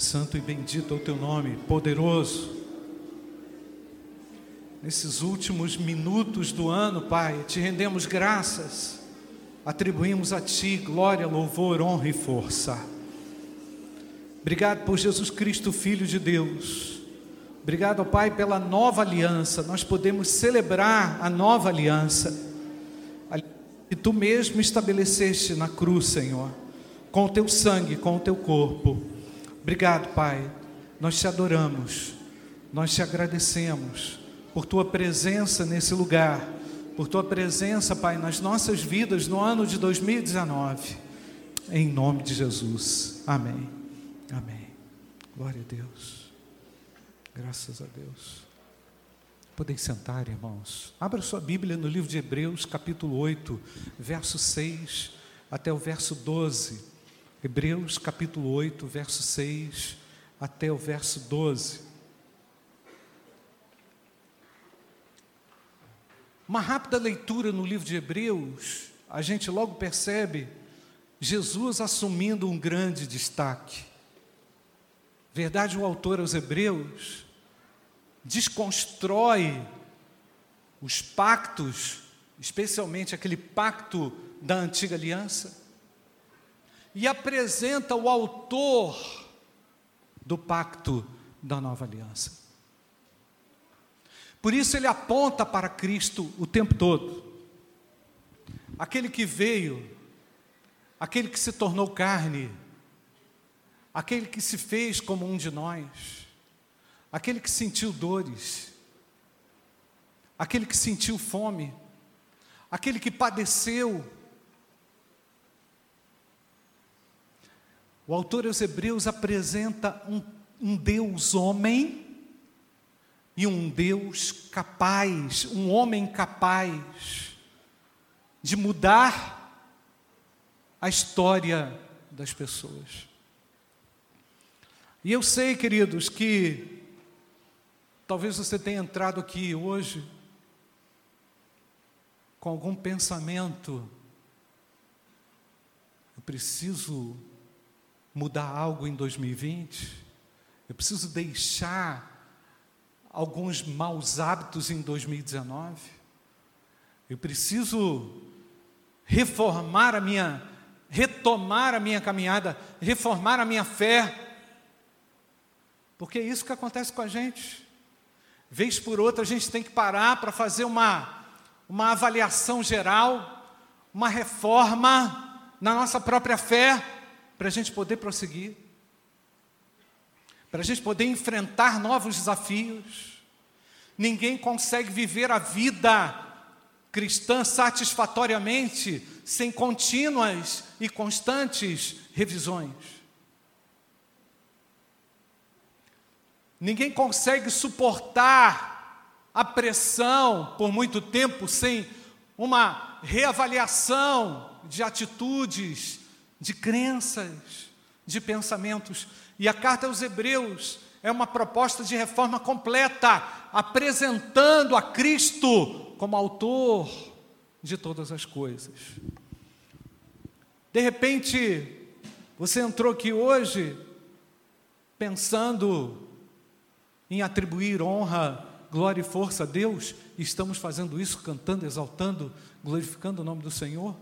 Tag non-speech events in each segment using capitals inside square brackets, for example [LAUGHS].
Santo e bendito é o teu nome, poderoso. Nesses últimos minutos do ano, Pai, te rendemos graças, atribuímos a Ti glória, louvor, honra e força. Obrigado por Jesus Cristo, Filho de Deus. Obrigado, Pai, pela nova aliança. Nós podemos celebrar a nova aliança que Tu mesmo estabeleceste na cruz, Senhor, com o Teu sangue, com o Teu corpo. Obrigado, Pai. Nós te adoramos, nós te agradecemos por tua presença nesse lugar, por tua presença, Pai, nas nossas vidas no ano de 2019. Em nome de Jesus. Amém. Amém. Glória a Deus. Graças a Deus. Podem sentar, irmãos. Abra sua Bíblia no livro de Hebreus, capítulo 8, verso 6 até o verso 12. Hebreus, capítulo 8, verso 6 até o verso 12. Uma rápida leitura no livro de Hebreus, a gente logo percebe Jesus assumindo um grande destaque. Verdade, o autor aos Hebreus desconstrói os pactos, especialmente aquele pacto da antiga aliança, e apresenta o autor do pacto da nova aliança. Por isso ele aponta para Cristo o tempo todo. Aquele que veio, aquele que se tornou carne, aquele que se fez como um de nós, aquele que sentiu dores, aquele que sentiu fome, aquele que padeceu. O autor aos Hebreus apresenta um, um Deus homem e um Deus capaz, um homem capaz de mudar a história das pessoas. E eu sei, queridos, que talvez você tenha entrado aqui hoje com algum pensamento, eu preciso mudar algo em 2020, eu preciso deixar alguns maus hábitos em 2019. Eu preciso reformar a minha, retomar a minha caminhada, reformar a minha fé. Porque é isso que acontece com a gente. Vez por outra a gente tem que parar para fazer uma, uma avaliação geral, uma reforma na nossa própria fé, para a gente poder prosseguir para a gente poder enfrentar novos desafios. Ninguém consegue viver a vida cristã satisfatoriamente sem contínuas e constantes revisões. Ninguém consegue suportar a pressão por muito tempo sem uma reavaliação de atitudes, de crenças, de pensamentos. E a carta aos Hebreus é uma proposta de reforma completa, apresentando a Cristo como autor de todas as coisas. De repente, você entrou aqui hoje pensando em atribuir honra, glória e força a Deus, e estamos fazendo isso cantando, exaltando, glorificando o nome do Senhor.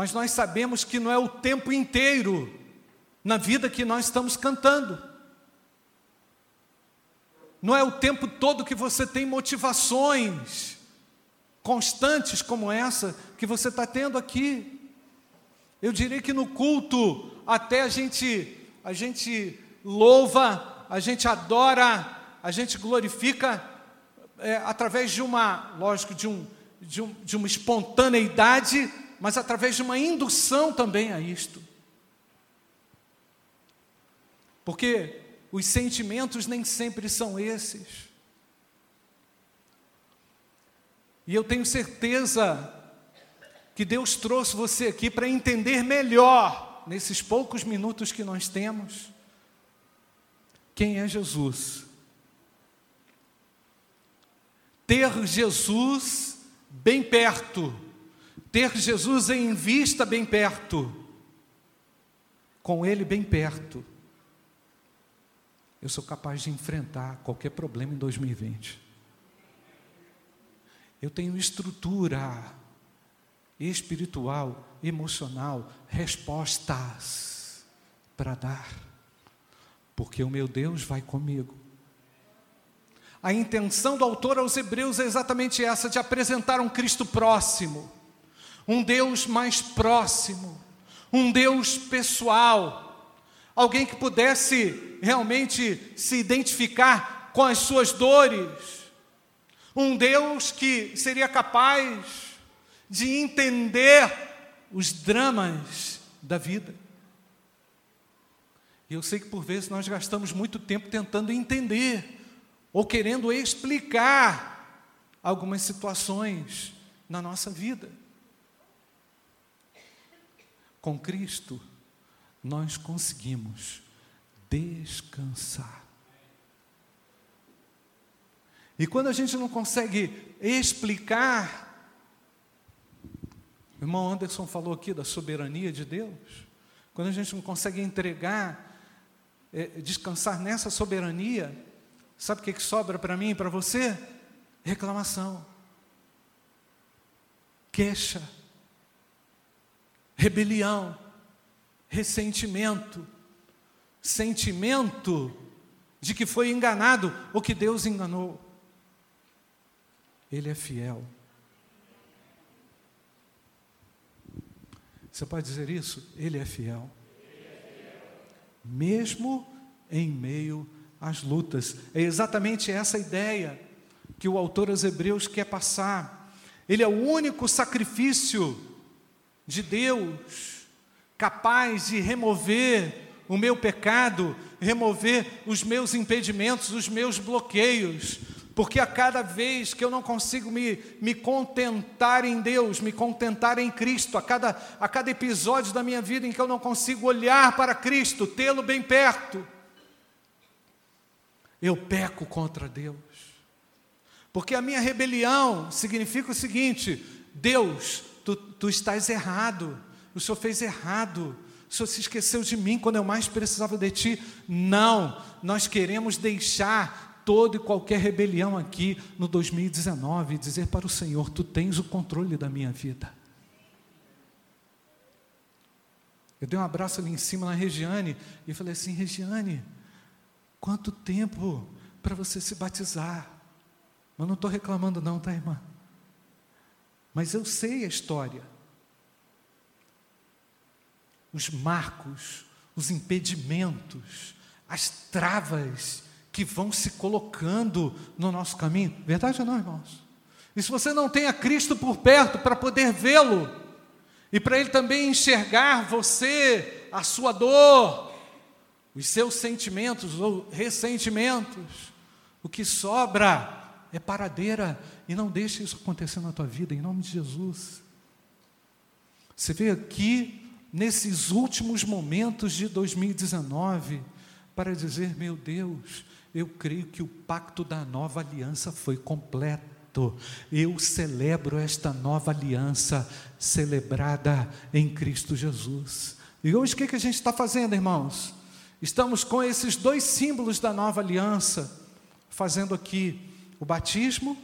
Mas nós sabemos que não é o tempo inteiro na vida que nós estamos cantando. Não é o tempo todo que você tem motivações constantes como essa que você está tendo aqui. Eu diria que no culto até a gente a gente louva, a gente adora, a gente glorifica é, através de uma, lógico, de, um, de, um, de uma espontaneidade, mas através de uma indução também a isto. Porque os sentimentos nem sempre são esses. E eu tenho certeza que Deus trouxe você aqui para entender melhor, nesses poucos minutos que nós temos, quem é Jesus. Ter Jesus bem perto, ter Jesus em vista bem perto, com Ele bem perto, eu sou capaz de enfrentar qualquer problema em 2020. Eu tenho estrutura espiritual, emocional, respostas para dar, porque o meu Deus vai comigo. A intenção do autor aos Hebreus é exatamente essa: de apresentar um Cristo próximo, um Deus mais próximo, um Deus pessoal, alguém que pudesse realmente se identificar com as suas dores, um Deus que seria capaz de entender os dramas da vida. E eu sei que por vezes nós gastamos muito tempo tentando entender ou querendo explicar algumas situações na nossa vida. Com Cristo, nós conseguimos descansar. E quando a gente não consegue explicar o irmão Anderson falou aqui da soberania de Deus. Quando a gente não consegue entregar, é, descansar nessa soberania, sabe o que, que sobra para mim e para você? Reclamação, queixa, rebelião, ressentimento, sentimento de que foi enganado ou que Deus enganou. Ele é fiel. Você pode dizer isso? Ele é fiel. Mesmo em meio às lutas. É exatamente essa ideia que o autor aos Hebreus quer passar. Ele é o único sacrifício de Deus capaz de remover o meu pecado, remover os meus impedimentos, os meus bloqueios, porque a cada vez que eu não consigo me, me contentar em Deus, me contentar em Cristo, a cada, a cada episódio da minha vida em que eu não consigo olhar para Cristo, tê-lo bem perto, eu peco contra Deus. Porque a minha rebelião significa o seguinte: Deus, tu, tu estás errado, o Senhor fez errado, o Senhor se esqueceu de mim quando eu mais precisava de Ti. Não, nós queremos deixar toda e qualquer rebelião aqui no 2019 e dizer para o Senhor: Tu tens o controle da minha vida. Eu dei um abraço ali em cima na Regiane e falei assim: Regiane, quanto tempo para você se batizar? Mas não estou reclamando, não, tá, irmã? Mas eu sei a história. Os marcos, os impedimentos, as travas que vão se colocando no nosso caminho. Verdade ou não, irmãos? E se você não tem a Cristo por perto para poder vê-lo, e para Ele também enxergar você, a sua dor, os seus sentimentos ou ressentimentos, o que sobra é paradeira, e não deixe isso acontecer na tua vida, em nome de Jesus. Você vê aqui, nesses últimos momentos de 2019, para dizer: meu Deus, eu creio que o pacto da nova aliança foi completo. Eu celebro esta nova aliança celebrada em Cristo Jesus. E hoje o que, que a gente está fazendo, irmãos? Estamos com esses dois símbolos da nova aliança, fazendo aqui o batismo,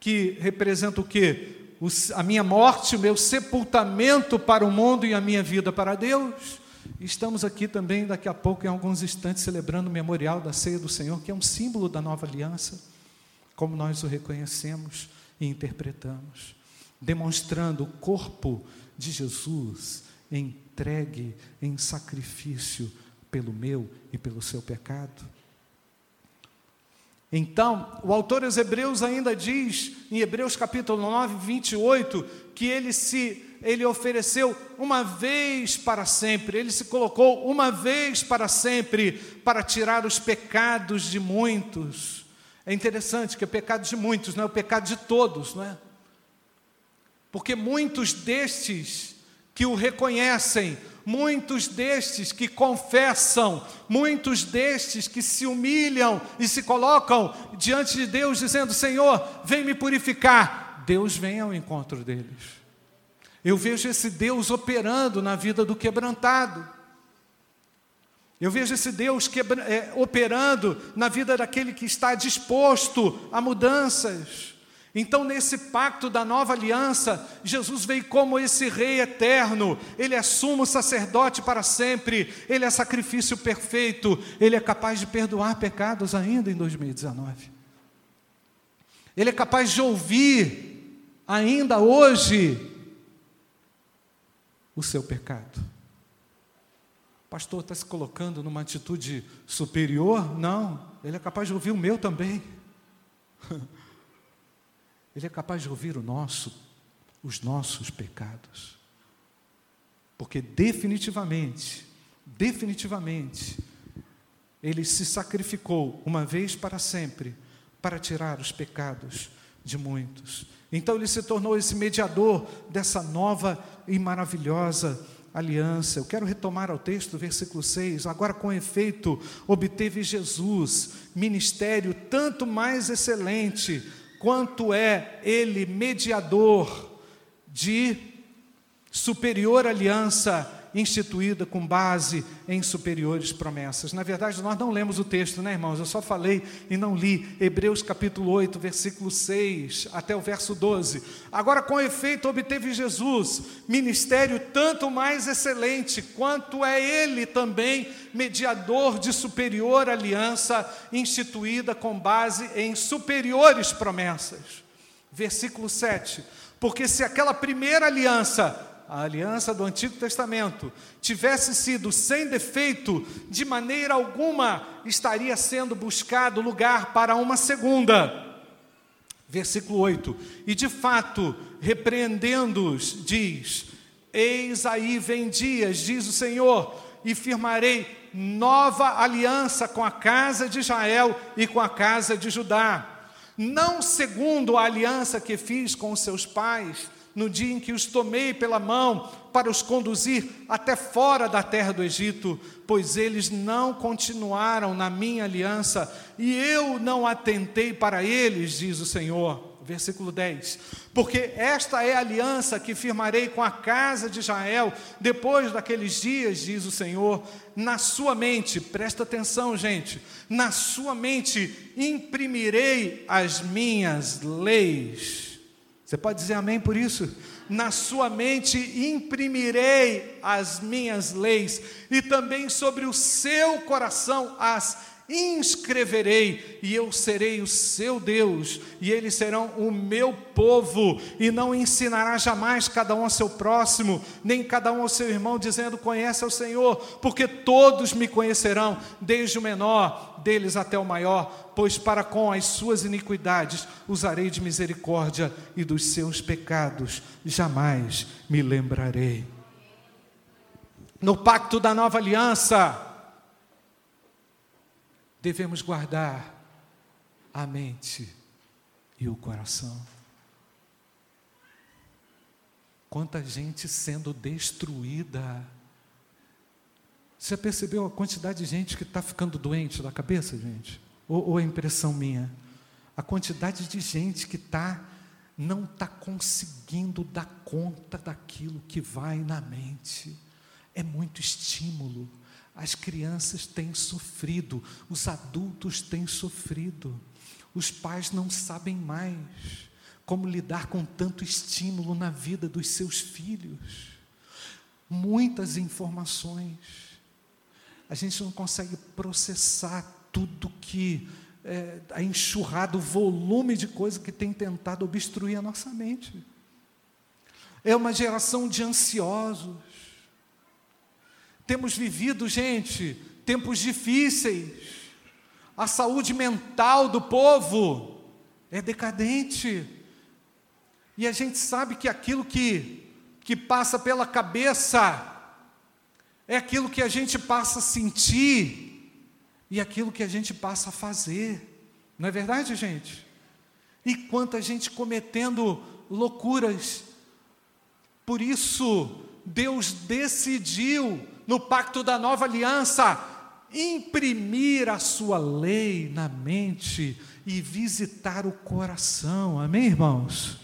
que representa o que? a minha morte, o meu sepultamento para o mundo e a minha vida para Deus Estamos aqui também, daqui a pouco, em alguns instantes, celebrando o memorial da ceia do Senhor, que é um símbolo da nova aliança, como nós o reconhecemos e interpretamos, demonstrando o corpo de Jesus entregue em sacrifício pelo meu e pelo seu pecado. Então, o autor aos Hebreus ainda diz, em Hebreus capítulo 9, 28, que ele se ele ofereceu uma vez para sempre, ele se colocou uma vez para sempre para tirar os pecados de muitos. É interessante que o pecado de muitos não é o pecado de todos, não é? Porque muitos destes que o reconhecem, muitos destes que confessam, muitos destes que se humilham e se colocam diante de Deus dizendo: Senhor, vem me purificar. Deus vem ao encontro deles. Eu vejo esse Deus operando na vida do quebrantado. Eu vejo esse Deus quebra, é, operando na vida daquele que está disposto a mudanças. Então, nesse pacto da nova aliança, Jesus veio como esse Rei eterno, Ele é sumo sacerdote para sempre, Ele é sacrifício perfeito, Ele é capaz de perdoar pecados ainda em 2019. Ele é capaz de ouvir ainda hoje o seu pecado. O pastor está se colocando numa atitude superior? Não, ele é capaz de ouvir o meu também. [LAUGHS] Ele é capaz de ouvir o nosso, os nossos pecados. Porque definitivamente, definitivamente, ele se sacrificou uma vez para sempre para tirar os pecados de muitos. Então ele se tornou esse mediador dessa nova e maravilhosa aliança. Eu quero retomar ao texto, versículo 6. Agora, com efeito, obteve Jesus ministério tanto mais excelente quanto é ele mediador de superior aliança instituída com base em superiores promessas. Na verdade, nós não lemos o texto, né, irmãos? Eu só falei e não li. Hebreus capítulo 8, versículo 6 até o verso 12. Agora, com efeito, obteve Jesus ministério tanto mais excelente, quanto é ele também mediador de superior aliança instituída com base em superiores promessas. Versículo 7. Porque se aquela primeira aliança a aliança do Antigo Testamento, tivesse sido sem defeito, de maneira alguma estaria sendo buscado lugar para uma segunda. Versículo 8: E de fato, repreendendo-os, diz: Eis aí vem dias, diz o Senhor, e firmarei nova aliança com a casa de Israel e com a casa de Judá. Não segundo a aliança que fiz com seus pais, no dia em que os tomei pela mão para os conduzir até fora da terra do Egito, pois eles não continuaram na minha aliança e eu não atentei para eles, diz o Senhor. Versículo 10: Porque esta é a aliança que firmarei com a casa de Israel depois daqueles dias, diz o Senhor, na sua mente, presta atenção, gente, na sua mente imprimirei as minhas leis você pode dizer amém por isso? Na sua mente imprimirei as minhas leis, e também sobre o seu coração as inscreverei, e eu serei o seu Deus, e eles serão o meu povo, e não ensinará jamais cada um ao seu próximo, nem cada um ao seu irmão, dizendo: Conhece ao Senhor, porque todos me conhecerão, desde o menor deles até o maior, pois para com as suas iniquidades usarei de misericórdia, e dos seus pecados jamais me lembrarei. No pacto da nova aliança, devemos guardar a mente e o coração. Quanta gente sendo destruída. Você percebeu a quantidade de gente que está ficando doente da cabeça, gente? Ou, ou é impressão minha? A quantidade de gente que está não está conseguindo dar conta daquilo que vai na mente. É muito estímulo, as crianças têm sofrido, os adultos têm sofrido, os pais não sabem mais como lidar com tanto estímulo na vida dos seus filhos. Muitas informações. A gente não consegue processar tudo que é, a enxurrada, o volume de coisa que tem tentado obstruir a nossa mente. É uma geração de ansiosos temos vivido, gente, tempos difíceis. A saúde mental do povo é decadente. E a gente sabe que aquilo que, que passa pela cabeça é aquilo que a gente passa a sentir e aquilo que a gente passa a fazer. Não é verdade, gente? E quanta gente cometendo loucuras. Por isso, Deus decidiu no pacto da nova aliança, imprimir a sua lei na mente e visitar o coração. Amém, irmãos?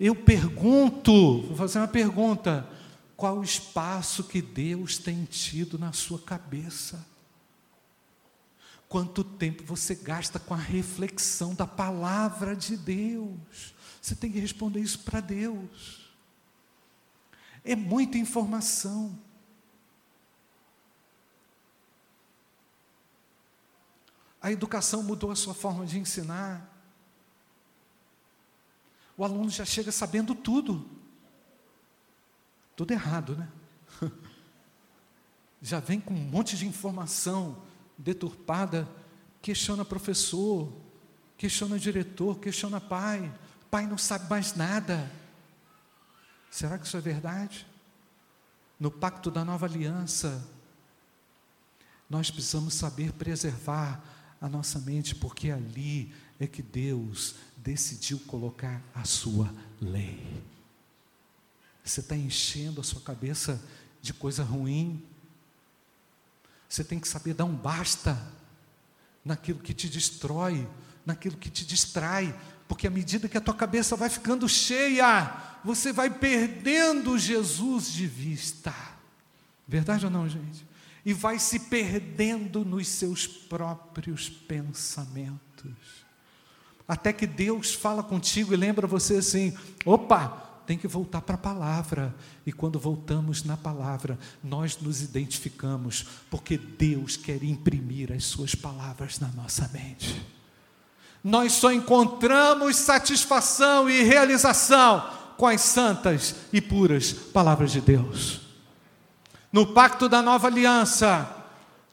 Eu pergunto, vou fazer uma pergunta: qual o espaço que Deus tem tido na sua cabeça? Quanto tempo você gasta com a reflexão da palavra de Deus? Você tem que responder isso para Deus. É muita informação. A educação mudou a sua forma de ensinar. O aluno já chega sabendo tudo. Tudo errado, né? [LAUGHS] Já vem com um monte de informação deturpada, questiona professor, questiona diretor, questiona pai. Pai não sabe mais nada. Será que isso é verdade? No pacto da nova aliança, nós precisamos saber preservar a nossa mente, porque ali é que Deus decidiu colocar a sua lei. Você está enchendo a sua cabeça de coisa ruim. Você tem que saber dar um basta naquilo que te destrói, naquilo que te distrai, porque à medida que a tua cabeça vai ficando cheia, você vai perdendo Jesus de vista. Verdade ou não, gente? E vai se perdendo nos seus próprios pensamentos. Até que Deus fala contigo e lembra você assim: opa, tem que voltar para a palavra. E quando voltamos na palavra, nós nos identificamos, porque Deus quer imprimir as suas palavras na nossa mente. Nós só encontramos satisfação e realização com as santas e puras palavras de Deus. No pacto da nova aliança,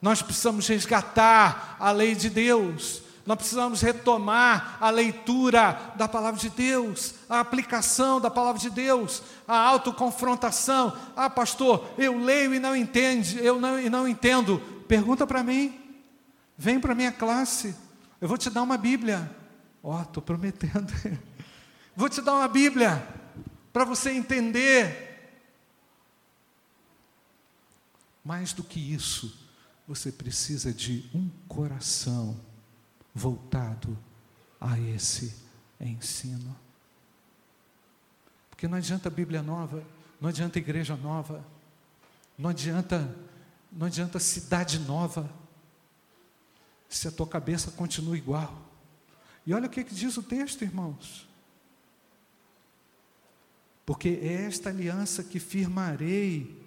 nós precisamos resgatar a lei de Deus nós precisamos retomar a leitura da palavra de Deus, a aplicação da palavra de Deus, a autoconfrontação. Ah, pastor, eu leio e não entendo, eu não, e não entendo. Pergunta para mim. Vem para minha classe. Eu vou te dar uma Bíblia. Ó, oh, estou prometendo. [LAUGHS] vou te dar uma Bíblia para você entender. Mais do que isso, você precisa de um coração voltado a esse ensino. Porque não adianta Bíblia nova, não adianta igreja nova, não adianta, não adianta cidade nova, se a tua cabeça continua igual. E olha o que, que diz o texto, irmãos. Porque é esta aliança que firmarei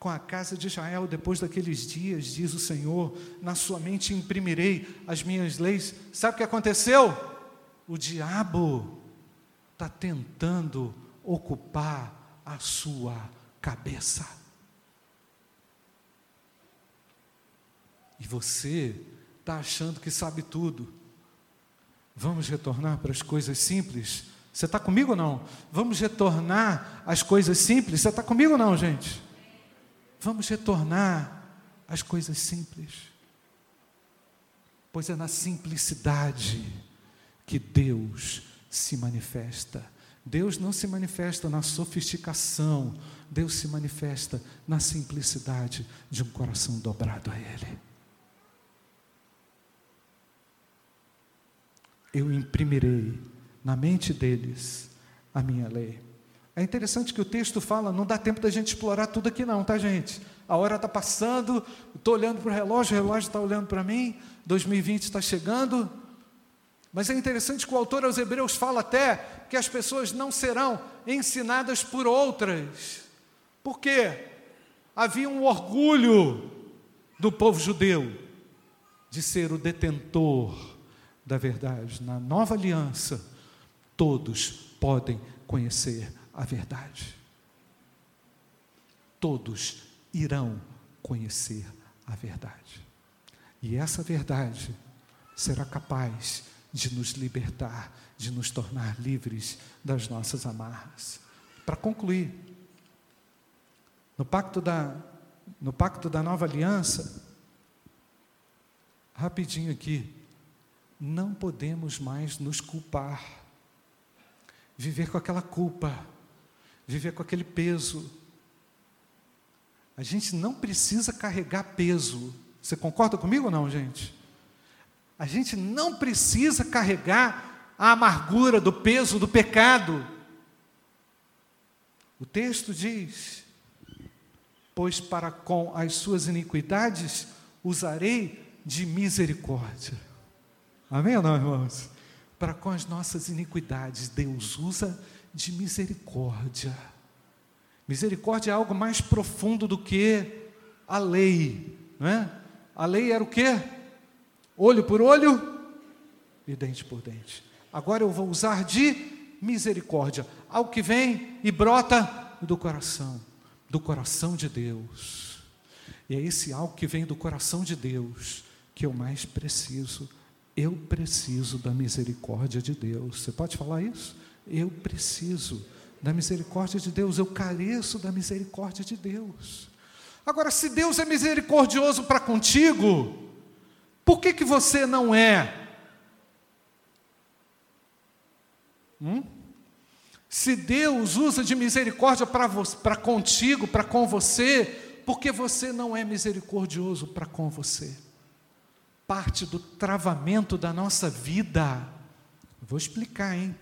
com a casa de Israel depois daqueles dias, diz o Senhor, na sua mente imprimirei as minhas leis. Sabe o que aconteceu? O diabo está tentando ocupar a sua cabeça. E você está achando que sabe tudo. Vamos retornar para as coisas simples? Você está comigo ou não? Vamos retornar às coisas simples? Você está comigo ou não, gente? Vamos retornar às coisas simples. Pois é na simplicidade que Deus se manifesta. Deus não se manifesta na sofisticação, Deus se manifesta na simplicidade de um coração dobrado a Ele. Eu imprimirei na mente deles a minha lei. É interessante que o texto fala, não dá tempo da gente explorar tudo aqui não, tá gente? A hora está passando, estou olhando para o relógio, o relógio está olhando para mim, 2020 está chegando. Mas é interessante que o autor aos Hebreus fala até que as pessoas não serão ensinadas por outras. Por quê? Havia um orgulho do povo judeu de ser o detentor da verdade. Na nova aliança, todos podem conhecer a verdade. Todos irão conhecer a verdade. E essa verdade será capaz de nos libertar, de nos tornar livres das nossas amarras. Para concluir, no pacto da no pacto da nova aliança, rapidinho aqui, não podemos mais nos culpar, viver com aquela culpa viver com aquele peso. A gente não precisa carregar peso. Você concorda comigo ou não, gente? A gente não precisa carregar a amargura do peso do pecado. O texto diz: Pois para com as suas iniquidades usarei de misericórdia. Amém ou não, irmãos? Para com as nossas iniquidades, Deus usa de misericórdia. Misericórdia é algo mais profundo do que a lei, não é? A lei era o quê? Olho por olho e dente por dente. Agora eu vou usar de misericórdia, algo que vem e brota do coração, do coração de Deus. E é esse algo que vem do coração de Deus que eu mais preciso. Eu preciso da misericórdia de Deus. Você pode falar isso? Eu preciso da misericórdia de Deus, eu careço da misericórdia de Deus. Agora, se Deus é misericordioso para contigo, por que, que você não é? Hum? Se Deus usa de misericórdia para contigo, para com você, por que você não é misericordioso para com você? Parte do travamento da nossa vida. Vou explicar, hein?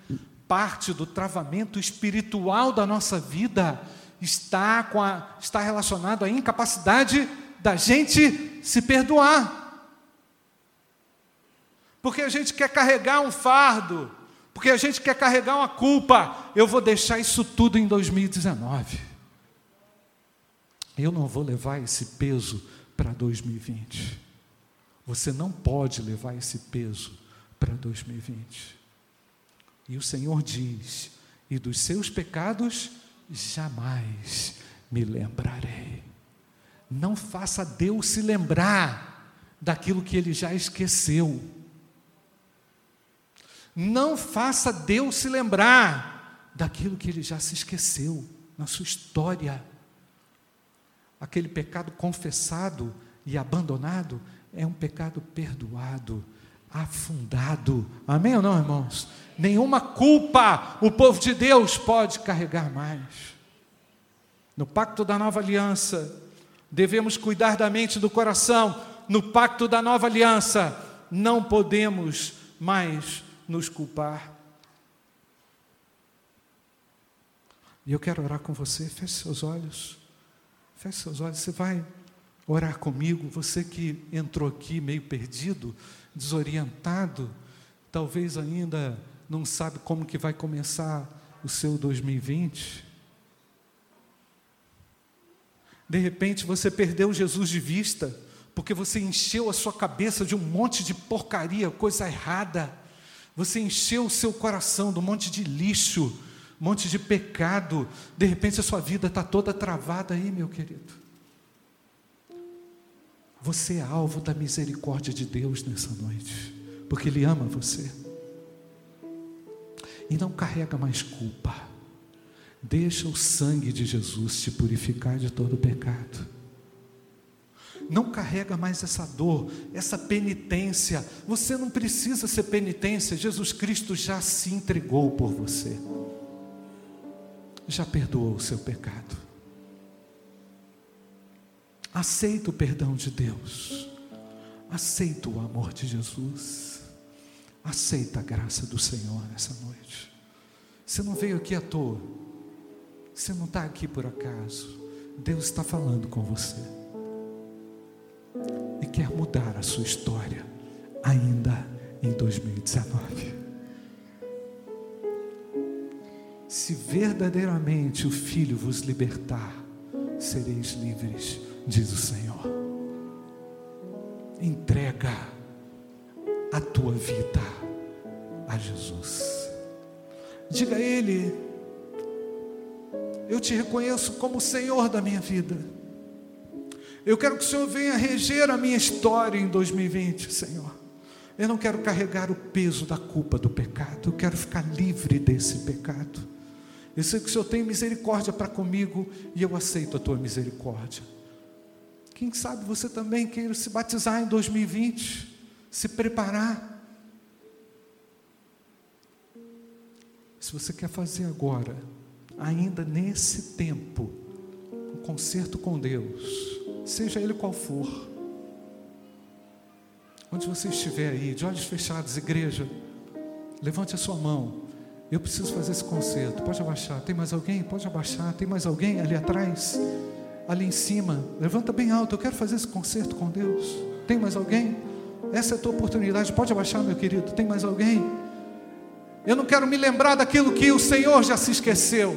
Parte do travamento espiritual da nossa vida está, com a, está relacionado à incapacidade da gente se perdoar. Porque a gente quer carregar um fardo, porque a gente quer carregar uma culpa. Eu vou deixar isso tudo em 2019. Eu não vou levar esse peso para 2020. Você não pode levar esse peso para 2020. E o Senhor diz: e dos seus pecados jamais me lembrarei. Não faça Deus se lembrar daquilo que ele já esqueceu. Não faça Deus se lembrar daquilo que ele já se esqueceu na sua história. Aquele pecado confessado e abandonado é um pecado perdoado, afundado. Amém ou não, irmãos? Nenhuma culpa o povo de Deus pode carregar mais. No pacto da nova aliança, devemos cuidar da mente e do coração. No pacto da nova aliança, não podemos mais nos culpar. E eu quero orar com você. Feche seus olhos. Feche seus olhos. Você vai orar comigo. Você que entrou aqui meio perdido, desorientado, talvez ainda não sabe como que vai começar o seu 2020. De repente você perdeu Jesus de vista, porque você encheu a sua cabeça de um monte de porcaria, coisa errada. Você encheu o seu coração de um monte de lixo, um monte de pecado. De repente a sua vida está toda travada aí, meu querido. Você é alvo da misericórdia de Deus nessa noite, porque Ele ama você e não carrega mais culpa. Deixa o sangue de Jesus te purificar de todo pecado. Não carrega mais essa dor, essa penitência. Você não precisa ser penitência, Jesus Cristo já se entregou por você. Já perdoou o seu pecado. Aceita o perdão de Deus. Aceita o amor de Jesus. Aceita a graça do Senhor nessa noite. Você não veio aqui à toa. Você não está aqui por acaso. Deus está falando com você. E quer mudar a sua história ainda em 2019. Se verdadeiramente o Filho vos libertar, sereis livres, diz o Senhor. Entrega a tua vida a Jesus. Diga a Ele: Eu te reconheço como Senhor da minha vida. Eu quero que o Senhor venha reger a minha história em 2020, Senhor. Eu não quero carregar o peso da culpa do pecado, eu quero ficar livre desse pecado. Eu sei que o Senhor tem misericórdia para comigo e eu aceito a tua misericórdia. Quem sabe você também queira se batizar em 2020 se preparar. Se você quer fazer agora, ainda nesse tempo, um concerto com Deus, seja ele qual for, onde você estiver aí, de olhos fechados, igreja, levante a sua mão. Eu preciso fazer esse concerto. Pode abaixar. Tem mais alguém? Pode abaixar. Tem mais alguém ali atrás? Ali em cima. Levanta bem alto. Eu quero fazer esse concerto com Deus. Tem mais alguém? Essa é a tua oportunidade. Pode abaixar, meu querido. Tem mais alguém? Eu não quero me lembrar daquilo que o Senhor já se esqueceu.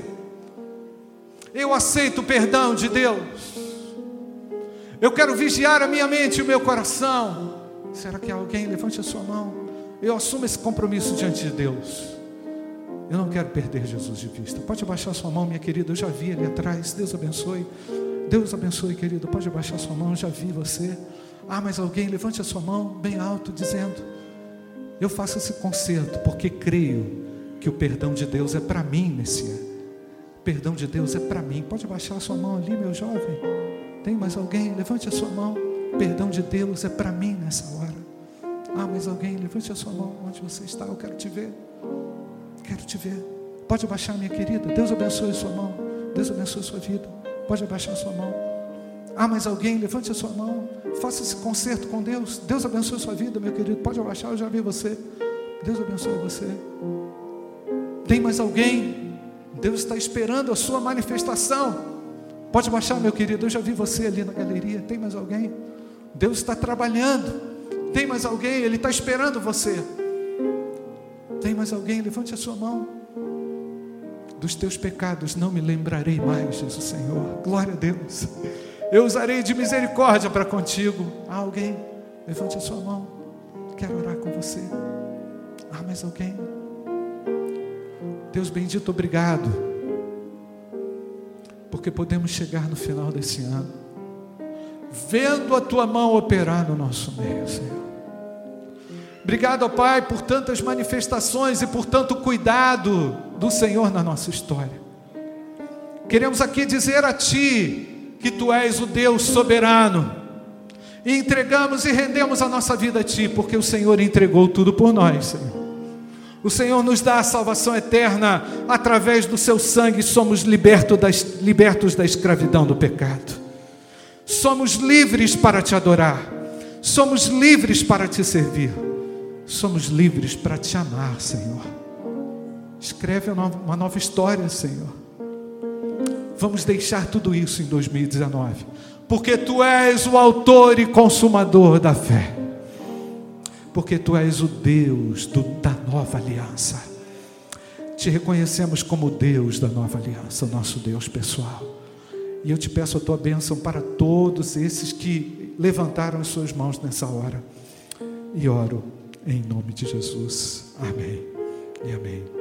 Eu aceito o perdão de Deus. Eu quero vigiar a minha mente e o meu coração. Será que alguém levante a sua mão? Eu assumo esse compromisso diante de Deus. Eu não quero perder Jesus de vista. Pode abaixar sua mão, minha querida. Eu já vi ali atrás. Deus abençoe. Deus abençoe, querido. Pode abaixar sua mão. Já vi você. Ah, mas alguém levante a sua mão bem alto, dizendo: Eu faço esse conserto porque creio que o perdão de Deus é para mim nesse. O perdão de Deus é para mim. Pode abaixar a sua mão ali, meu jovem. Tem mais alguém? Levante a sua mão. O perdão de Deus é para mim nessa hora. Ah, mas alguém, levante a sua mão onde você está. Eu quero te ver. Quero te ver. Pode abaixar, minha querida. Deus abençoe a sua mão. Deus abençoe a sua vida. Pode abaixar a sua mão. Ah, mas alguém, levante a sua mão. Faça esse concerto com Deus. Deus abençoe a sua vida, meu querido. Pode abaixar, eu já vi você. Deus abençoe você. Tem mais alguém? Deus está esperando a sua manifestação. Pode abaixar, meu querido. Eu já vi você ali na galeria. Tem mais alguém? Deus está trabalhando. Tem mais alguém? Ele está esperando você. Tem mais alguém? Levante a sua mão. Dos teus pecados não me lembrarei mais, diz o Senhor. Glória a Deus. Eu usarei de misericórdia para contigo. Há alguém? Levante a sua mão. Quero orar com você. Há mais alguém? Deus bendito, obrigado. Porque podemos chegar no final desse ano, vendo a tua mão operar no nosso meio, Senhor. Obrigado, Pai, por tantas manifestações e por tanto cuidado do Senhor na nossa história. Queremos aqui dizer a Ti que Tu és o Deus soberano. E entregamos e rendemos a nossa vida a Ti, porque o Senhor entregou tudo por nós, Senhor. O Senhor nos dá a salvação eterna através do Seu sangue, somos libertos da, libertos da escravidão do pecado. Somos livres para Te adorar, somos livres para Te servir somos livres para te amar, Senhor. Escreve uma nova história, Senhor. Vamos deixar tudo isso em 2019, porque tu és o autor e consumador da fé, porque tu és o Deus do, da nova aliança. Te reconhecemos como Deus da nova aliança, o nosso Deus pessoal. E eu te peço a tua bênção para todos esses que levantaram as suas mãos nessa hora. E oro em nome de Jesus. Amém e amém.